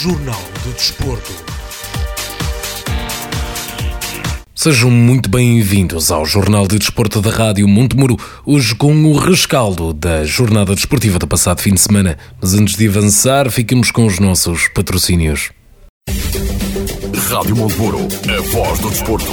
Jornal do Desporto. Sejam muito bem-vindos ao Jornal de Desporto da Rádio Montemuro, hoje com o rescaldo da jornada desportiva do passado fim de semana. Mas antes de avançar, fiquemos com os nossos patrocínios. Rádio Montemuro, a voz do desporto.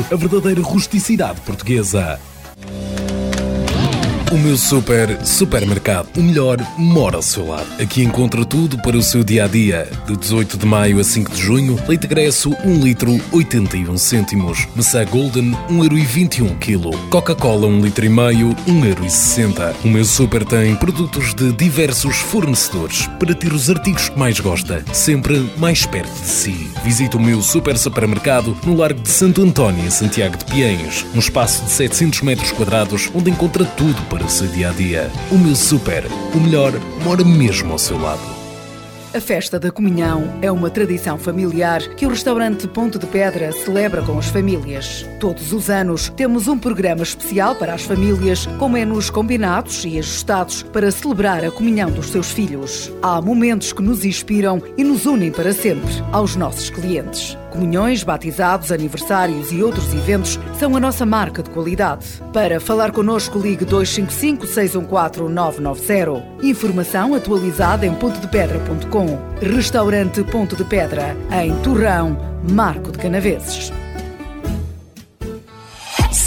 a verdadeira rusticidade portuguesa. O meu super supermercado. O melhor mora ao seu lado. Aqui encontra tudo para o seu dia a dia. De 18 de maio a 5 de junho, leite gresso 1 litro 81 cêntimos. Maçã Golden 1,21 kg. Coca-Cola 1 litro e meio 1,60€. O meu super tem produtos de diversos fornecedores para ter os artigos que mais gosta, sempre mais perto de si. Visite o meu super supermercado no Largo de Santo António, em Santiago de Piens. Um espaço de 700 metros quadrados onde encontra tudo para o seu dia a dia. O meu super, o melhor, mora mesmo ao seu lado. A festa da comunhão é uma tradição familiar que o restaurante Ponto de Pedra celebra com as famílias. Todos os anos temos um programa especial para as famílias, com menus combinados e ajustados para celebrar a comunhão dos seus filhos. Há momentos que nos inspiram e nos unem para sempre aos nossos clientes. Comunhões, batizados, aniversários e outros eventos são a nossa marca de qualidade. Para falar connosco, ligue 255 614 990. Informação atualizada em pontodepedra.com. Restaurante Ponto de Pedra, em Torrão, Marco de Canaveses.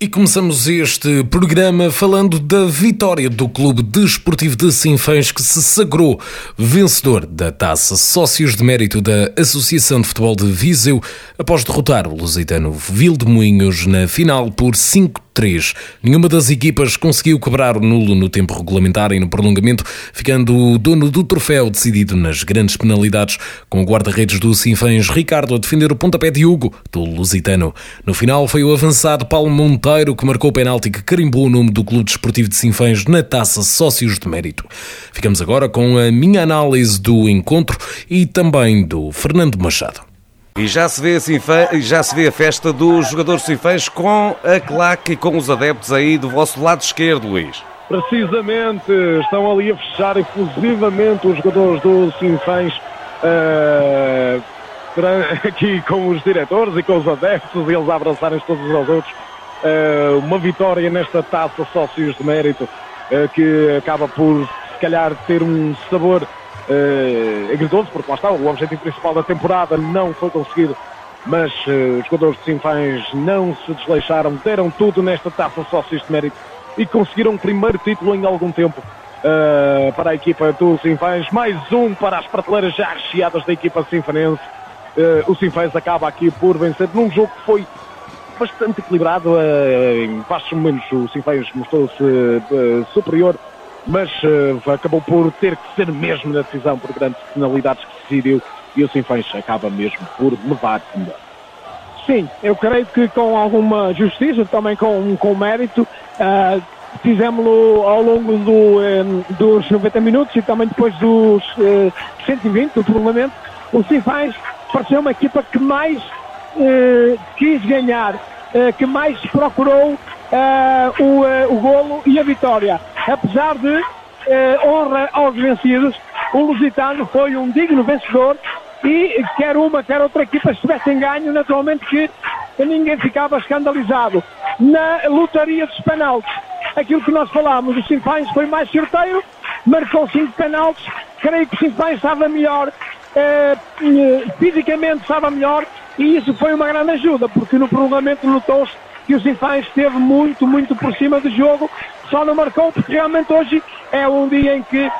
E começamos este programa falando da vitória do Clube Desportivo de Sinfãs que se sagrou vencedor da Taça Sócios de Mérito da Associação de Futebol de Viseu após derrotar o lusitano Vildemoinhos na final por 5 3. Nenhuma das equipas conseguiu quebrar o nulo no tempo regulamentar e no prolongamento, ficando o dono do troféu decidido nas grandes penalidades, com o guarda-redes do Sinfãs Ricardo a defender o pontapé de Hugo, do Lusitano. No final foi o avançado Paulo Monteiro que marcou o penalti que carimbou o nome do Clube Desportivo de Sinfãs na taça Sócios de Mérito. Ficamos agora com a minha análise do encontro e também do Fernando Machado. E já se vê, assim, já se vê a festa dos jogadores sinfãs com a claque e com os adeptos aí do vosso lado esquerdo, Luís. Precisamente, estão ali a fechar efusivamente os jogadores do Sinfãs uh, aqui com os diretores e com os adeptos e eles a abraçarem-se todos aos outros. Uh, uma vitória nesta taça Sócios de Mérito uh, que acaba por, se calhar, ter um sabor uh, agridoso, porque lá está, o objetivo principal da temporada não foi conseguido, mas uh, os jogadores de Sinfãs não se desleixaram, deram tudo nesta taça sócios de mérito e conseguiram o primeiro título em algum tempo uh, para a equipa do Sinfãs, mais um para as prateleiras já recheadas da equipa sinfanense. Uh, o Sinfãs acaba aqui por vencer num jogo que foi bastante equilibrado. Uh, em vastos momentos o Sinfãs mostrou-se uh, superior, mas uh, acabou por ter que ser mesmo na decisão por grandes penalidades que decidiu e o Sinfãs acaba mesmo por levar melhor. Sim, eu creio que com alguma justiça, também com, com mérito, uh, fizemos-lo ao longo do, um, dos 90 minutos e também depois dos uh, 120 do prolongamento. O Sinfãs pareceu uma equipa que mais quis ganhar, uh, que mais procurou uh, o, o golo e a vitória. Apesar de honra aos vencidos, o Lusitano foi um digno vencedor e quer uma, quer outra equipa estivessem ganho, naturalmente que ninguém ficava escandalizado. Na lotaria dos penaltis, aquilo que nós falámos, o Sinfãs foi mais certeiro, marcou cinco penaltis, creio que o Sinfãs estava melhor, eh, fisicamente estava melhor, e isso foi uma grande ajuda, porque no prolongamento notou-se que o Sinfãs esteve muito, muito por cima do jogo, só não marcou porque realmente hoje é um dia em que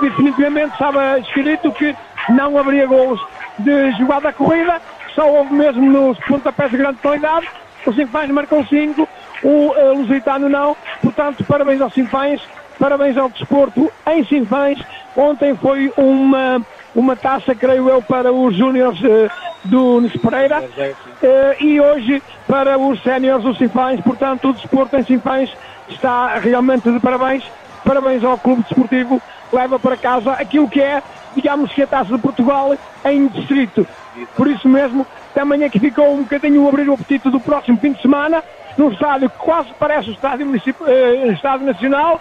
definitivamente estava escrito que não haveria gols de jogada corrida, só houve mesmo nos pontapés de grande qualidade, o Sinfãs marcou 5, o Lusitano não, portanto parabéns ao Sinfãs, parabéns ao desporto em Sinfãs, ontem foi uma uma taça, creio eu, para os júniores uh, do Nis Pereira uh, e hoje para os séniores do Sinfãs. Portanto, o desporto em Sinfãs está realmente de parabéns. Parabéns ao Clube Desportivo, leva para casa aquilo que é, digamos que a taça de Portugal em distrito. Por isso mesmo, também aqui ficou um bocadinho o abrir o apetite do próximo fim de semana, num estádio que quase parece o estádio, uh, estádio nacional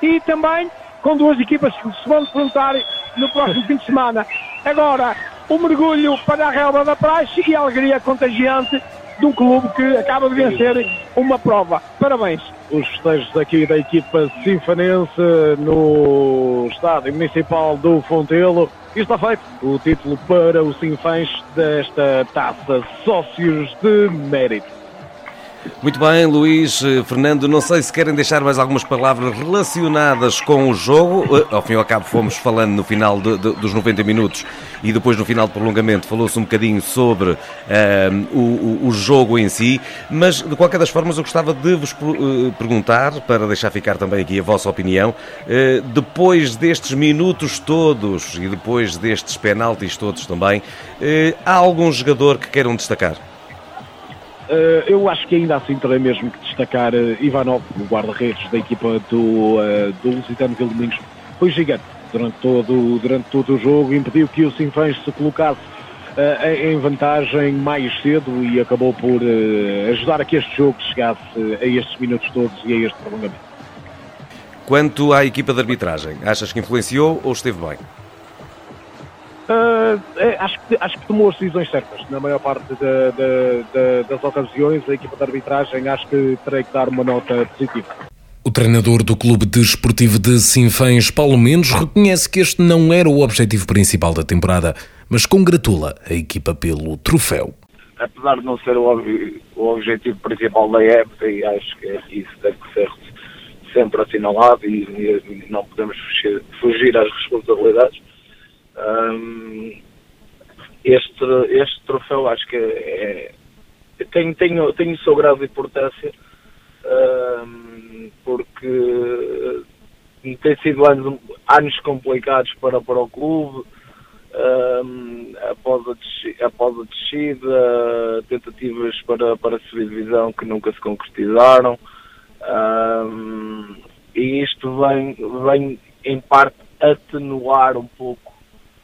e também com duas equipas que se vão defrontar no próximo fim de semana. Agora, o um mergulho para a relva da praxe e a alegria contagiante de um clube que acaba de vencer uma prova. Parabéns. Os festejos aqui da equipa sinfanense no estádio municipal do Fontelo. E está feito o título para os Sinfãs desta taça Sócios de Mérito. Muito bem, Luís, eh, Fernando, não sei se querem deixar mais algumas palavras relacionadas com o jogo. Eh, ao fim e ao cabo, fomos falando no final de, de, dos 90 minutos e depois no final do prolongamento falou-se um bocadinho sobre uh, o, o, jogo em si, mas de qualquer das formas eu gostava de vos perguntar, para deixar ficar também aqui a vossa opinião, depois destes minutos todos e depois destes penaltis todos também, há algum jogador que queiram destacar? Uh, eu acho que ainda assim terei mesmo que destacar uh, Ivanov, o guarda-redes da equipa do, uh, do Lusitano Vildomingos. Foi gigante durante todo, durante todo o jogo, impediu que o Sinfãs se colocasse em vantagem mais cedo e acabou por ajudar a que este jogo chegasse a estes minutos todos e a este prolongamento. Quanto à equipa de arbitragem, achas que influenciou ou esteve bem? É, acho, que, acho que tomou as decisões certas. Na maior parte de, de, de, das ocasiões, a equipa de arbitragem acho que terei que dar uma nota positiva. O treinador do Clube Desportivo de Sinfãs, Paulo Mendes, reconhece que este não era o objetivo principal da temporada, mas congratula a equipa pelo troféu. Apesar de não ser o, o objetivo principal da época, e acho que isso deve ser sempre assinalado e, e não podemos fugir, fugir às responsabilidades, um, este, este troféu acho que é, tem, tem, tem o seu grau de importância um, porque tem sido anos, anos complicados para, para o clube um, após, a, após a descida, tentativas para, para subir divisão que nunca se concretizaram um, e isto vem, vem em parte atenuar um pouco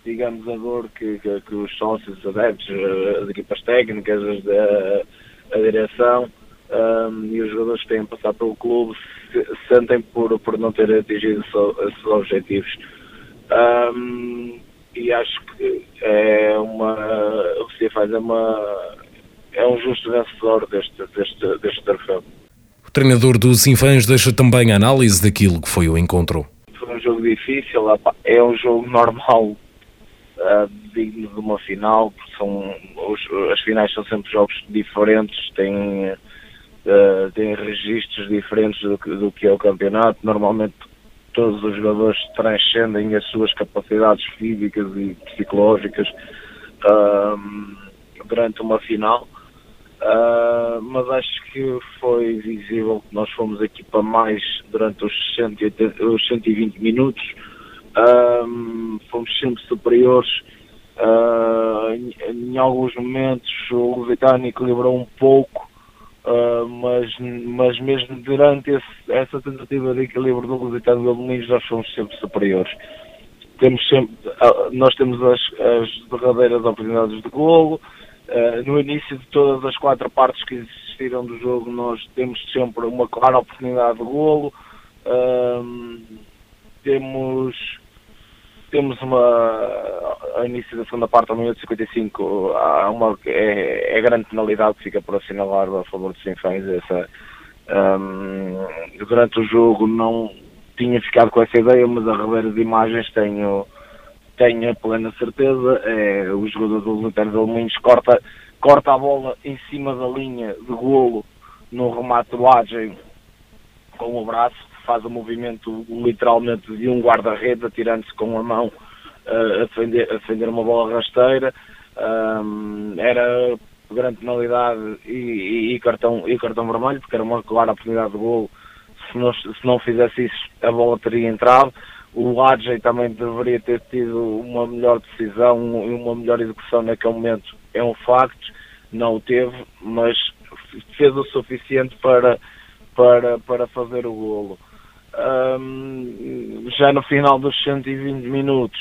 digamos, a dor que, que, que os sócios, os adeptos, eh, as equipas técnicas, a, a direção um, e os jogadores que têm passado pelo clube se, sentem por, por não terem atingido esses objetivos. Um, e acho que é uma. O que se faz é uma. É um justo vencedor deste, deste, deste troféu. O treinador dos Infãs deixa também a análise daquilo que foi o encontro. Foi um jogo difícil, é um jogo normal digno de uma final, porque são, os, as finais são sempre jogos diferentes, têm, uh, têm registros diferentes do que, do que é o campeonato. Normalmente todos os jogadores transcendem as suas capacidades físicas e psicológicas durante uma final. Uh, mas acho que foi visível que nós fomos aqui para mais durante os, 180, os 120 minutos. Uh, fomos sempre superiores. Uh, em, em, alguns momentos o Lusitano equilibrou um pouco, mas, mas mesmo durante esse, essa tentativa de equilíbrio do Lusitano do Domingos nós fomos sempre superiores. Temos sempre, nós temos as, as derradeiras oportunidades de golo, Uh, no início de todas as quatro partes que existiram do jogo, nós temos sempre uma clara oportunidade de golo. Temos temos uma ao início da segunda parte, ao minuto 55, há uma é, é grande penalidade que fica por assinalar a favor de Sinfãs. Essa, um, durante o jogo não tinha ficado com essa ideia, mas a rever de imagens tenho tenho a plena certeza, é o jogador do Voluntário de Alminhos corta, corta a bola em cima da linha de golo no remate do Adjem com o braço, faz o movimento literalmente de um guarda-redes atirando-se com a mão uh, a, defender, a defender uma bola rasteira. Um, era grande penalidade e, e, e, cartão, e cartão vermelho, porque era uma clara oportunidade de golo. Se não, se não fizesse isso, a bola teria entrado. O Adjei também deveria ter tido uma melhor decisão e uma melhor execução naquele momento, é um facto, não o teve, mas fez o suficiente para, para, para fazer o golo. Um, já no final dos 120 minutos,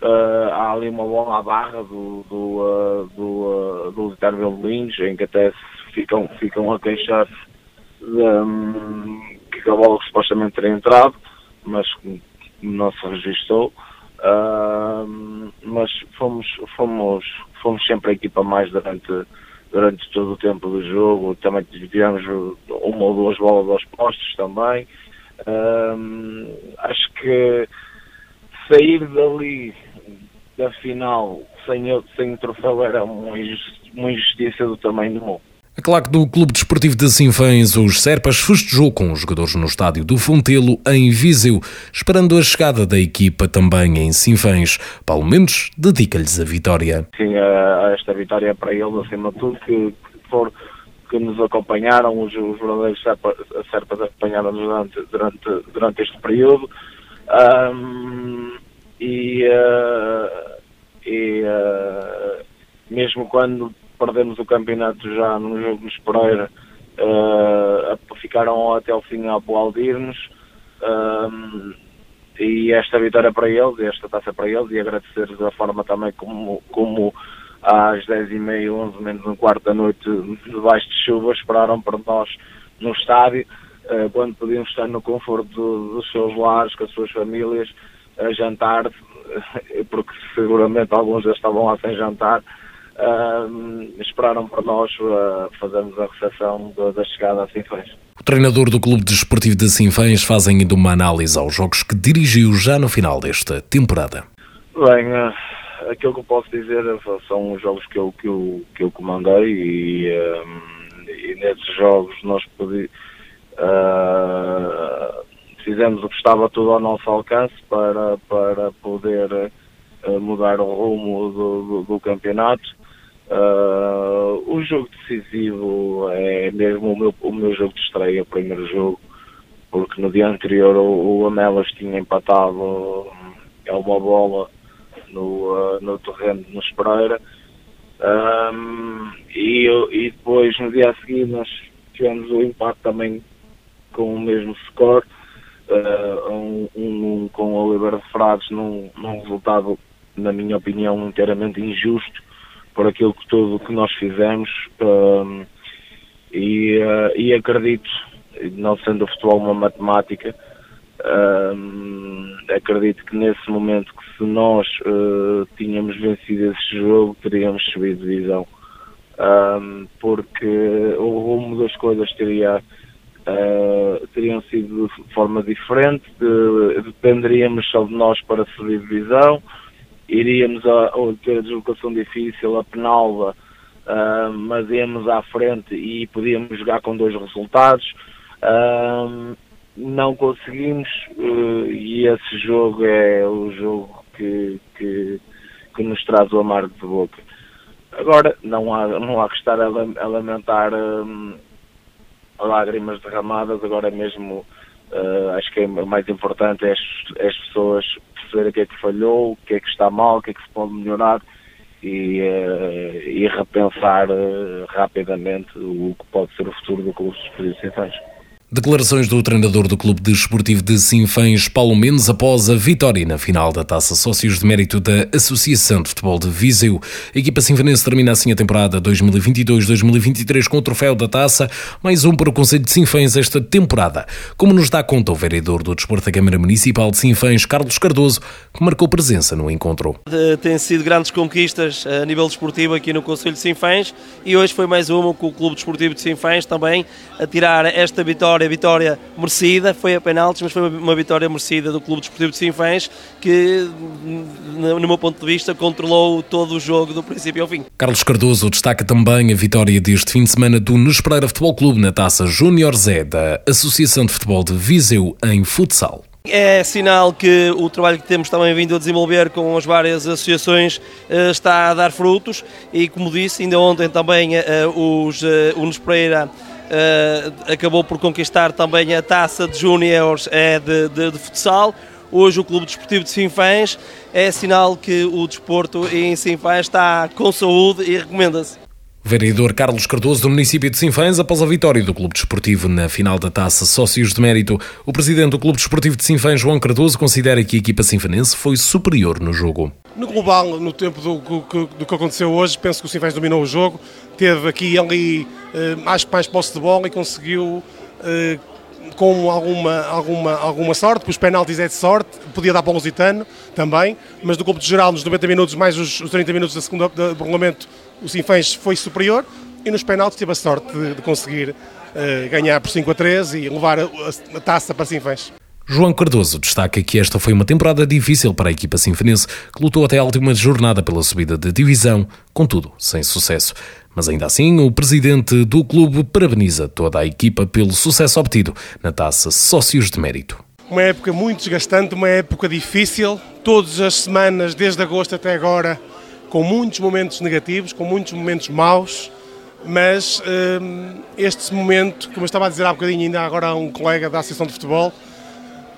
uh, há ali uma bola à barra do, do, uh, do, uh, do em que até ficam, ficam a queixar-se um, que a bola supostamente teria entrado, mas não se registrou, uh, mas fomos, fomos, fomos sempre a equipa mais durante, durante todo o tempo do jogo, também tivemos uma ou duas bolas aos postos também. Uh, acho que sair dali da final sem, sem o troféu era uma injustiça do tamanho do mundo. A claque do Clube Desportivo de Sinfãs, os Serpas, festejou com os jogadores no estádio do Fontelo, em Viseu, esperando a chegada da equipa também em Sinfãs. Paulo Mendes dedica-lhes a vitória. Sim, a, esta vitória é para eles, acima de tudo, que, for, que nos acompanharam, os, os verdadeiros Serpas, Serpas acompanharam-nos durante, durante, durante este período. Um, e, uh, e uh, mesmo quando perdemos o campeonato já no jogo de Pereira, uh, ficaram até o fim a aplaudir-nos. Uh, e esta vitória para eles, esta taça para eles, e agradecer da forma também como, como às 10h30, 11 menos um quarto da noite, debaixo de chuva, esperaram por nós no estádio, uh, quando podíamos estar no conforto do, dos seus lares, com as suas famílias, a jantar, porque seguramente alguns já estavam lá sem jantar, Uh, esperaram por nós uh, fazermos a recepção da, da chegada a Sinfãs. O treinador do Clube Desportivo de Sinfãs faz ainda uma análise aos jogos que dirigiu já no final desta temporada. Bem, uh, aquilo que eu posso dizer são os jogos que eu, que eu, que eu comandei e, e nesses jogos nós ah, fizemos o que estava tudo ao nosso alcance para, para poder mudar o rumo do, do, do campeonato. Uh, o jogo decisivo é mesmo o meu, o meu jogo de estreia, o primeiro jogo, porque no dia anterior o, o Amelas tinha empatado é uma bola no, uh, no terreno no Espereira. Um, e, e depois no dia a seguir nós tivemos o empate também com o mesmo score, uh, um, um, com o Oliveira de Frades num, num resultado, na minha opinião, inteiramente injusto por aquilo que tudo que nós fizemos um, e, uh, e acredito, não sendo o futebol uma matemática, um, acredito que nesse momento que se nós uh, tínhamos vencido esse jogo teríamos subido divisão um, porque o rumo das coisas teria uh, teriam sido de forma diferente de, dependeríamos só de nós para subir divisão iríamos a, a ter a deslocação difícil a Penalva, uh, mas íamos à frente e podíamos jogar com dois resultados. Uh, não conseguimos uh, e esse jogo é o jogo que, que, que nos traz o amargo de boca. Agora, não há, não há que estar a, a lamentar hum, lágrimas derramadas, agora mesmo uh, acho que é mais importante é as, é as pessoas perceberem o que é que falhou, o que é que está mal, o que é que se pode melhorar e, uh, e repensar rapidamente o que pode ser o futuro do Clube dos Principais. Declarações do treinador do Clube Desportivo de Sinfãs, Paulo Mendes, após a vitória na final da Taça Sócios de Mérito da Associação de Futebol de Viseu. A equipa sinfanense termina assim a temporada 2022-2023 com o troféu da Taça, mais um para o Conselho de Sinfãs esta temporada. Como nos dá conta o vereador do Desporto da Câmara Municipal de Sinfãs, Carlos Cardoso, que marcou presença no encontro. Tem sido grandes conquistas a nível desportivo aqui no Conselho de Sinfãs e hoje foi mais uma com o Clube Desportivo de Sinfãs também a tirar esta vitória vitória, vitória merecida, foi a penaltis, mas foi uma vitória merecida do Clube Desportivo de Sinfãs, que, no meu ponto de vista, controlou todo o jogo do princípio ao fim. Carlos Cardoso destaca também a vitória deste fim de semana do Nespereira Futebol Clube na taça Júnior Zé da Associação de Futebol de Viseu em futsal. É sinal que o trabalho que temos também vindo a desenvolver com as várias associações eh, está a dar frutos e, como disse, ainda ontem também eh, os, eh, o Nespereira uh, acabou por conquistar também a taça de júniores é de, de, de, futsal. Hoje o Clube Desportivo de Sinfãs é sinal que o desporto em Sinfãs está com saúde e recomenda-se. Vereador Carlos Cardoso do município de Sinfãs, após a vitória do Clube Desportivo na final da Taça Sócios de Mérito, o presidente do Clube Desportivo de Sinfãs, João Cardoso, considera que a equipa sinfanense foi superior no jogo. No global, no tempo do, do, do que aconteceu hoje, penso que o Sinfãs dominou o jogo, teve aqui e ali eh, que mais posse de bola e conseguiu eh, com alguma, alguma, alguma sorte, porque os penaltis é de sorte, podia dar para o Lusitano também, mas do campo de geral, nos 90 minutos, mais os, os 30 minutos da segunda do regulamento, o Sinfãs foi superior e nos penaltis teve a sorte de, de conseguir uh, ganhar por 5 a 3 e levar a, a, a taça para Sinfãs. João Cardoso destaca que esta foi uma temporada difícil para a equipa sinfonense, que lutou até a última jornada pela subida de divisão, contudo, sem sucesso. Mas ainda assim, o presidente do clube parabeniza toda a equipa pelo sucesso obtido na taça Sócios de Mérito. Uma época muito desgastante, uma época difícil, todas as semanas, desde agosto até agora, com muitos momentos negativos, com muitos momentos maus, mas hum, este momento, como eu estava a dizer há bocadinho, ainda agora um colega da Associação de Futebol,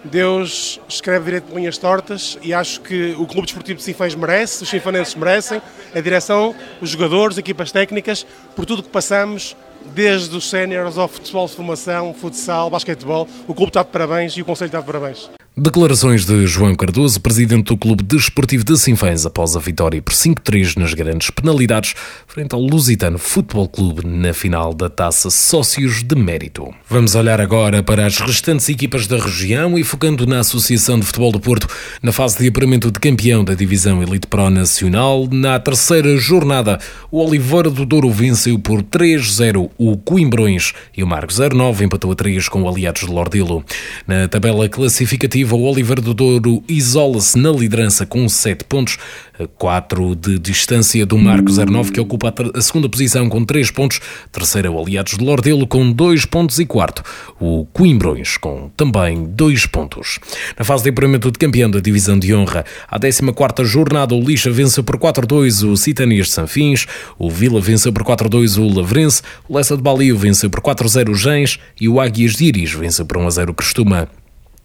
Deus escreve direito de linhas tortas e acho que o Clube Desportivo de Sinfãs merece, os sinfanenses merecem, a direção, os jogadores, equipas técnicas, por tudo que passamos, desde os séniores ao futebol de formação, futsal, basquetebol. O clube está de parabéns e o Conselho está de parabéns. Declarações de João Cardoso, presidente do Clube Desportivo de Sinfãs, após a vitória por 5-3 nas grandes penalidades, frente ao Lusitano Futebol Clube na final da Taça Sócios de Mérito. Vamos olhar agora para as restantes equipas da região e focando na Associação de Futebol do Porto, na fase de apuramento de campeão da Divisão Elite Pro Nacional, na terceira jornada, o Oliveira do Douro venceu por 3-0 o Coimbrões e o Marcos 09 empatou a 3 com o Aliados de Lordilo. Na tabela classificativa, o Oliver do Douro isola-se na liderança com 7 pontos, 4 de distância do Marco 09, que ocupa a segunda posição com 3 pontos, terceiro o Aliados de Lordelo com 2 pontos e quarto o Coimbrões com também 2 pontos. Na fase de apuramento de campeão da divisão de honra, a 14ª jornada o Lixa venceu por 4-2 o Citanias de Sanfins, o Vila venceu por 4-2 o Lavrense, o Lessa de Balio venceu por 4-0 o Gens e o Águias de Iris venceu por 1-0 o Crestuma.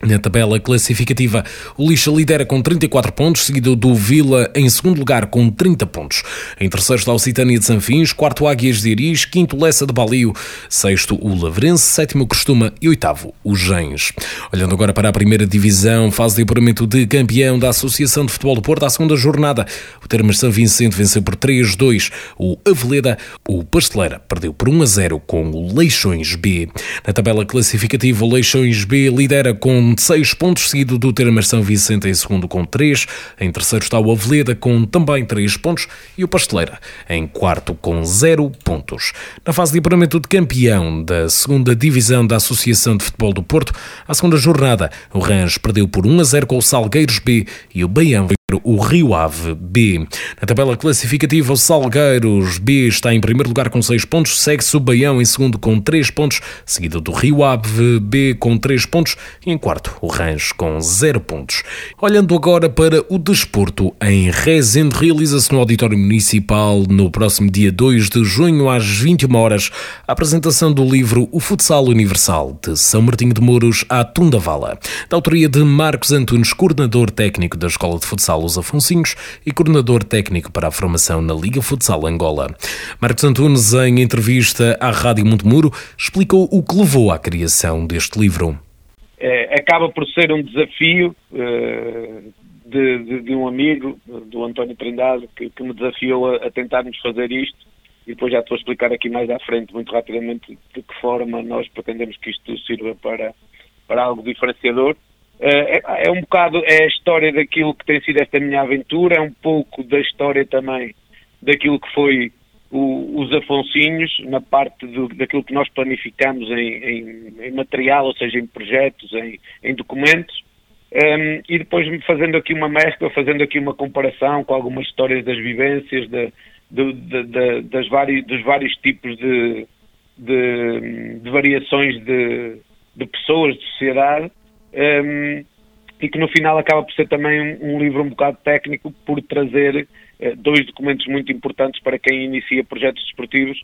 Na tabela classificativa, o Lixa lidera com 34 pontos, seguido do Vila em segundo lugar com 30 pontos. Em terceiro está o Citânia de Sanfins, quarto Águias de Iris, quinto Lessa de Balio, sexto o Lavrense, sétimo Costuma e oitavo o Gens. Olhando agora para a primeira divisão, fase de apuramento de campeão da Associação de Futebol do Porto, à segunda jornada, o Termas São Vicente venceu por 3-2 o Aveleda, o Pasteleira perdeu por 1-0 com o Leixões B. Na tabela classificativa, o Leixões B lidera com 6 pontos, seguido do Termas São Vicente em segundo com 3. Em terceiro está o Aveleda com também 3 pontos e o Pasteleira em quarto com 0 pontos. Na fase de apuramento de campeão da segunda divisão da Associação de Futebol do Porto, a segunda jornada, o Rãs perdeu por 1 a 0 com o Salgueiros B e o Baião o Rio Ave B. Na tabela classificativa, o Salgueiros B está em primeiro lugar com 6 pontos, segue-se o Baião em segundo com 3 pontos, seguido do Rio Ave B com 3 pontos e em quarto o Rancho com 0 pontos. Olhando agora para o desporto, em Rezende realiza-se no Auditório Municipal no próximo dia 2 de junho às 21 horas a apresentação do livro O Futsal Universal de São Martinho de Mouros à Tundavala, da autoria de Marcos Antunes, coordenador técnico da Escola de Futsal Los Afonsinhos e coordenador técnico para a formação na Liga Futsal Angola. Marcos Antunes, em entrevista à Rádio Montemuro, explicou o que levou à criação deste livro. É, acaba por ser um desafio uh, de, de, de, um amigo, do António Trindade, que, que me desafiou a, a tentarmos fazer isto e depois já estou a explicar aqui mais à frente, muito rapidamente, de que forma nós pretendemos que isto sirva para, para algo diferenciador. Eh, é, é, um bocado é a história daquilo que tem sido esta minha aventura, é um pouco da história também daquilo que foi o, os Afonsinhos, na parte do, daquilo que nós planificamos em, em, em, material, ou seja, em projetos, em, em documentos, um, ehm, e depois fazendo aqui uma mescla, fazendo aqui uma comparação com algumas histórias das vivências, de, de, de, das vários, dos vários tipos de, de variações de, pessoas, de sociedade, um, e que no final acaba por ser também um, um livro um bocado técnico por trazer uh, dois documentos muito importantes para quem inicia projetos desportivos,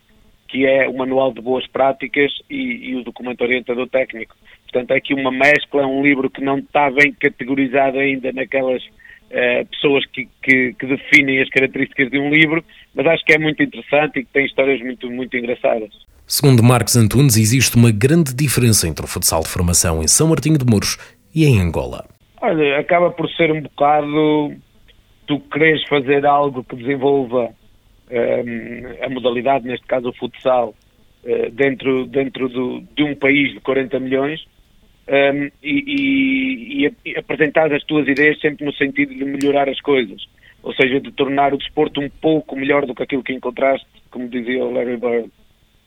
que é o Manual de Boas Práticas e, e o documento orientador técnico. Portanto, é aqui uma mescla, um livro que não está bem categorizado ainda naquelas uh, pessoas que, que, que, definem as características de um livro, mas acho que é muito interessante e que tem histórias muito, muito engraçadas. Segundo Marcos Antunes, existe uma grande diferença entre o futsal de formação em São Martinho de Mouros e em Angola. Olha, acaba por ser um bocado tu queres fazer algo que desenvolva um, a modalidade, neste caso o futsal, uh, dentro, dentro do, de um país de 40 milhões um, e, e, e apresentar as tuas ideias sempre no sentido de melhorar as coisas, ou seja, de tornar o desporto um pouco melhor do que aquilo que encontraste, como dizia o Larry Bird.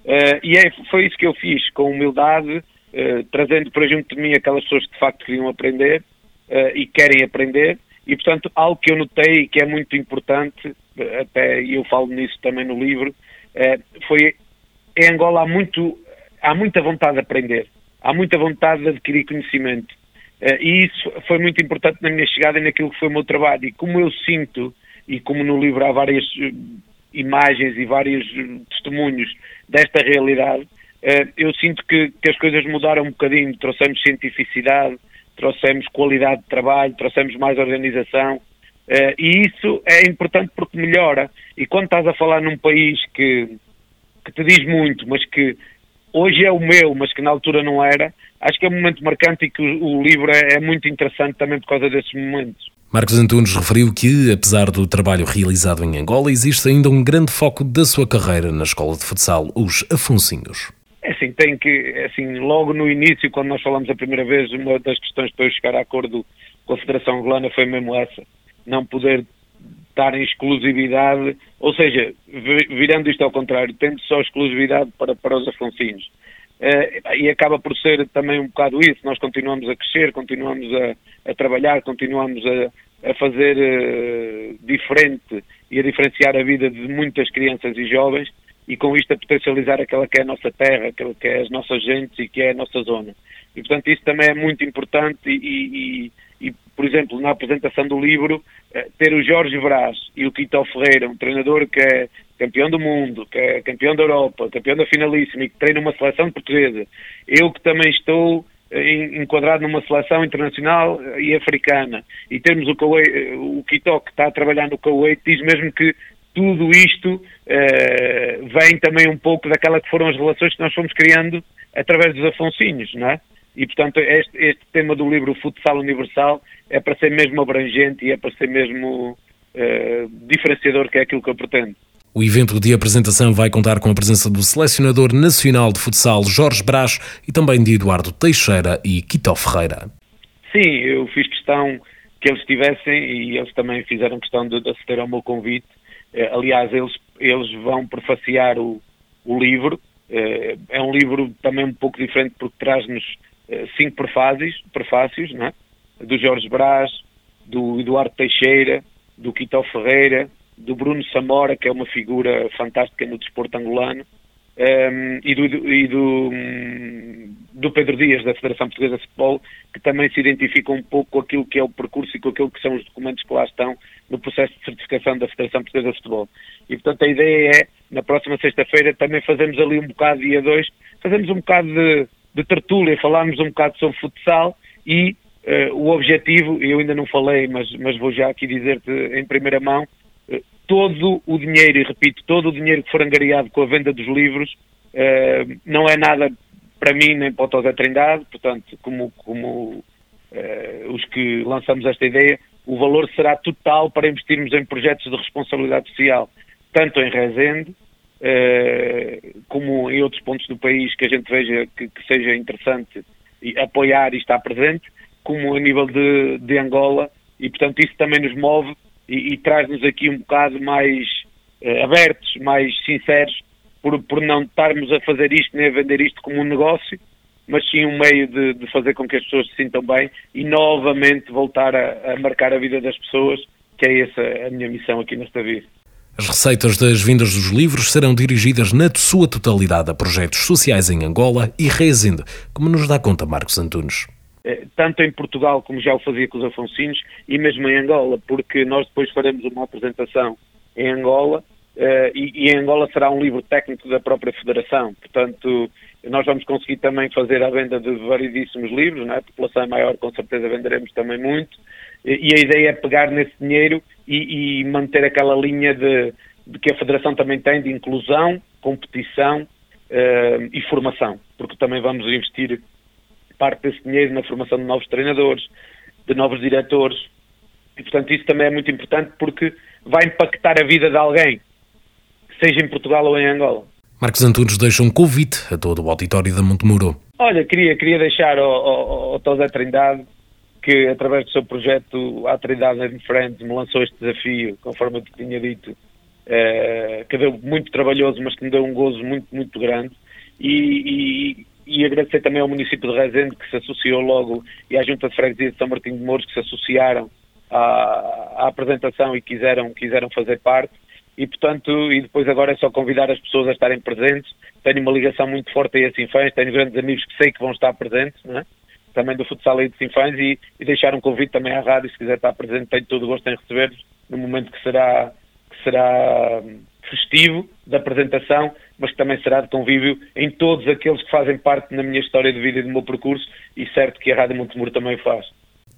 Uh, e é, foi isso que eu fiz, com humildade, uh, trazendo para junto de mim aquelas pessoas que de facto queriam aprender uh, e querem aprender. E, portanto, algo que eu notei que é muito importante, até eu falo nisso também no livro, foi em Angola há, muito, há muita vontade de aprender, há muita vontade de adquirir conhecimento. e isso foi muito importante na minha chegada e naquilo que foi o meu trabalho. E como eu sinto, e como no livro há várias imagens e vários testemunhos desta realidade, eh, eu sinto que, que as coisas mudaram um bocadinho. Trouxemos cientificidade, trouxemos qualidade de trabalho, trouxemos mais organização. Uh, e isso é importante porque melhora. E quando estás a falar num país que, que te diz muito, mas que hoje é o meu, mas que na altura não era, acho que é um momento marcante e que o, o livro é, é, muito interessante também por causa desses momentos. Marcos Antunes referiu que, apesar do trabalho realizado em Angola, existe ainda um grande foco da sua carreira na escola de futsal, os Afonsinhos. É assim, tem que, é assim, logo no início, quando nós falamos a primeira vez, uma das questões para eu chegar a acordo com a Federação Angolana foi mesmo essa, não poder estar em exclusividade, ou seja, virando isto ao contrário, tendo só exclusividade para, para os Afonsinhos. Uh, e acaba por ser também um bocado isso, nós continuamos a crescer, continuamos a, a trabalhar, continuamos a, a fazer uh, diferente e a diferenciar a vida de muitas crianças e jovens e com isto a potencializar aquela que é a nossa terra, aquela que é as nossas gentes e que é a nossa zona. E portanto isso também é muito importante e, e, e por exemplo, na apresentação do livro, uh, ter o Jorge Brás e o Quito Ferreira, um treinador que é campeão do mundo, que é campeão da Europa, campeão da finalíssima e que treina uma seleção portuguesa. Eu que também estou eh, enquadrado numa seleção internacional eh, e africana e termos o, Kuwait, eh, o Quito que está a trabalhar no Kuwait diz mesmo que tudo isto vem também um pouco daquela que foram as relações que nós fomos criando através dos Afonsinhos, não é? E, portanto, este, este tema do livro Futsal Universal é para ser mesmo abrangente e é para ser mesmo diferenciador, que é aquilo que eu pretendo. O evento de apresentação vai contar com a presença do selecionador nacional de futsal Jorge Brás e também de Eduardo Teixeira e Quito Ferreira. Sim, eu fiz questão que eles estivessem e eles também fizeram questão de, de aceder ao meu convite. Eh, aliás, eles, eles vão prefaciar o, o livro. Eh, é um livro também um pouco diferente porque traz-nos eh, cinco prefácios, prefácios né? do Jorge Brás, do Eduardo Teixeira, do Quito Ferreira, do Bruno Samora, que é uma figura fantástica no desporto angolano, um, ehm, e, do, e do, do, Pedro Dias, da Federação Portuguesa de Futebol, que também se identifica um pouco com aquilo que é o percurso e com aquilo que são os documentos que lá estão no processo de certificação da Federação Portuguesa de Futebol. E, portanto, a ideia é, na próxima sexta-feira, também fazermos ali um bocado, dia 2, fazemos um bocado de, de tertúlia, falarmos um bocado sobre futsal e uh, o objetivo, eu ainda não falei, mas, mas vou já aqui dizer-te em primeira mão, todo o dinheiro, e repito, todo o dinheiro que for angariado com a venda dos livros uh, não é nada para mim nem para o Tosé Trindade, portanto, como, como uh, os que lançamos esta ideia, o valor será total para investirmos em projetos de responsabilidade social, tanto em Rezende, uh, como em outros pontos do país que a gente veja que, que seja interessante apoiar e estar presente, como a nível de, de Angola, e portanto isso também nos move e, e traz-nos aqui um bocado mais uh, abertos, mais sinceros, por, por não estarmos a fazer isto nem a vender isto como um negócio, mas sim um meio de, de fazer com que as pessoas se sintam bem e novamente voltar a, a marcar a vida das pessoas, que é essa a minha missão aqui nesta vida. As receitas das vindas dos livros serão dirigidas na sua totalidade a projetos sociais em Angola e Rezende, como nos dá conta Marcos Antunes. Eh, tanto em Portugal como já o fazia com os Afonsinos e mesmo em Angola, porque nós depois faremos uma apresentação em Angola uh, e, em Angola será um livro técnico da própria Federação. Portanto, nós vamos conseguir também fazer a venda de variedíssimos livros, não é? a população é maior, com certeza venderemos também muito. E, e a ideia é pegar nesse dinheiro e, e manter aquela linha de, de, que a Federação também tem de inclusão, competição uh, e formação, porque também vamos investir parte desse dinheiro na formação de novos treinadores, de novos diretores. E, portanto, isso também é muito importante porque vai impactar a vida de alguém, seja em Portugal ou em Angola. Marcos Antunes deixa um convite a todo o auditório da Montemuro. Olha, queria, queria deixar ao, ao, ao Tosé Trindade que, através do seu projeto A Trindade em Frente, me lançou este desafio, conforme eu tinha dito, eh, que deu muito trabalhoso, mas que me deu um gozo muito, muito grande. E, e, e agradecer também ao município de Rezende que se associou logo e à Junta de Freguesia de São Martinho de Mouros que se associaram à, à, apresentação e quiseram, quiseram fazer parte. E portanto, e depois agora é só convidar as pessoas a estarem presentes, tenho uma ligação muito forte a esse Sinfãs, tenho grandes amigos que sei que vão estar presentes, é? também do futsal e de Sinfãs e, e deixar um convite também à rádio, se quiser estar presente, tenho todo o gosto em receber-vos no momento que será, que será festivo da apresentação, mas que também será de convívio em todos aqueles que fazem parte na minha história de vida e do meu percurso, e certo que a Rádio Montemuro também faz.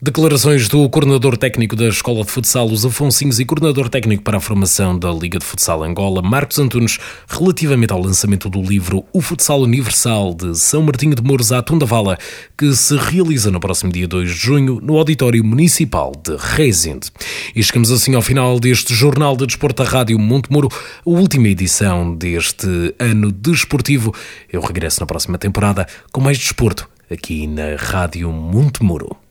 Declarações do coordenador técnico da Escola de Futsal, os Afonsinhos, e coordenador técnico para a formação da Liga de Futsal Angola, Marcos Antunes, relativamente ao lançamento do livro O Futsal Universal de São Martinho de Mouros à Vala, que se realiza no próximo dia 2 de junho no Auditório Municipal de Rezende. E chegamos assim ao final deste Jornal de Desporto da Rádio Montemuro, a última edição deste ano desportivo. Eu regresso na próxima temporada com mais desporto aqui na Rádio Montemuro.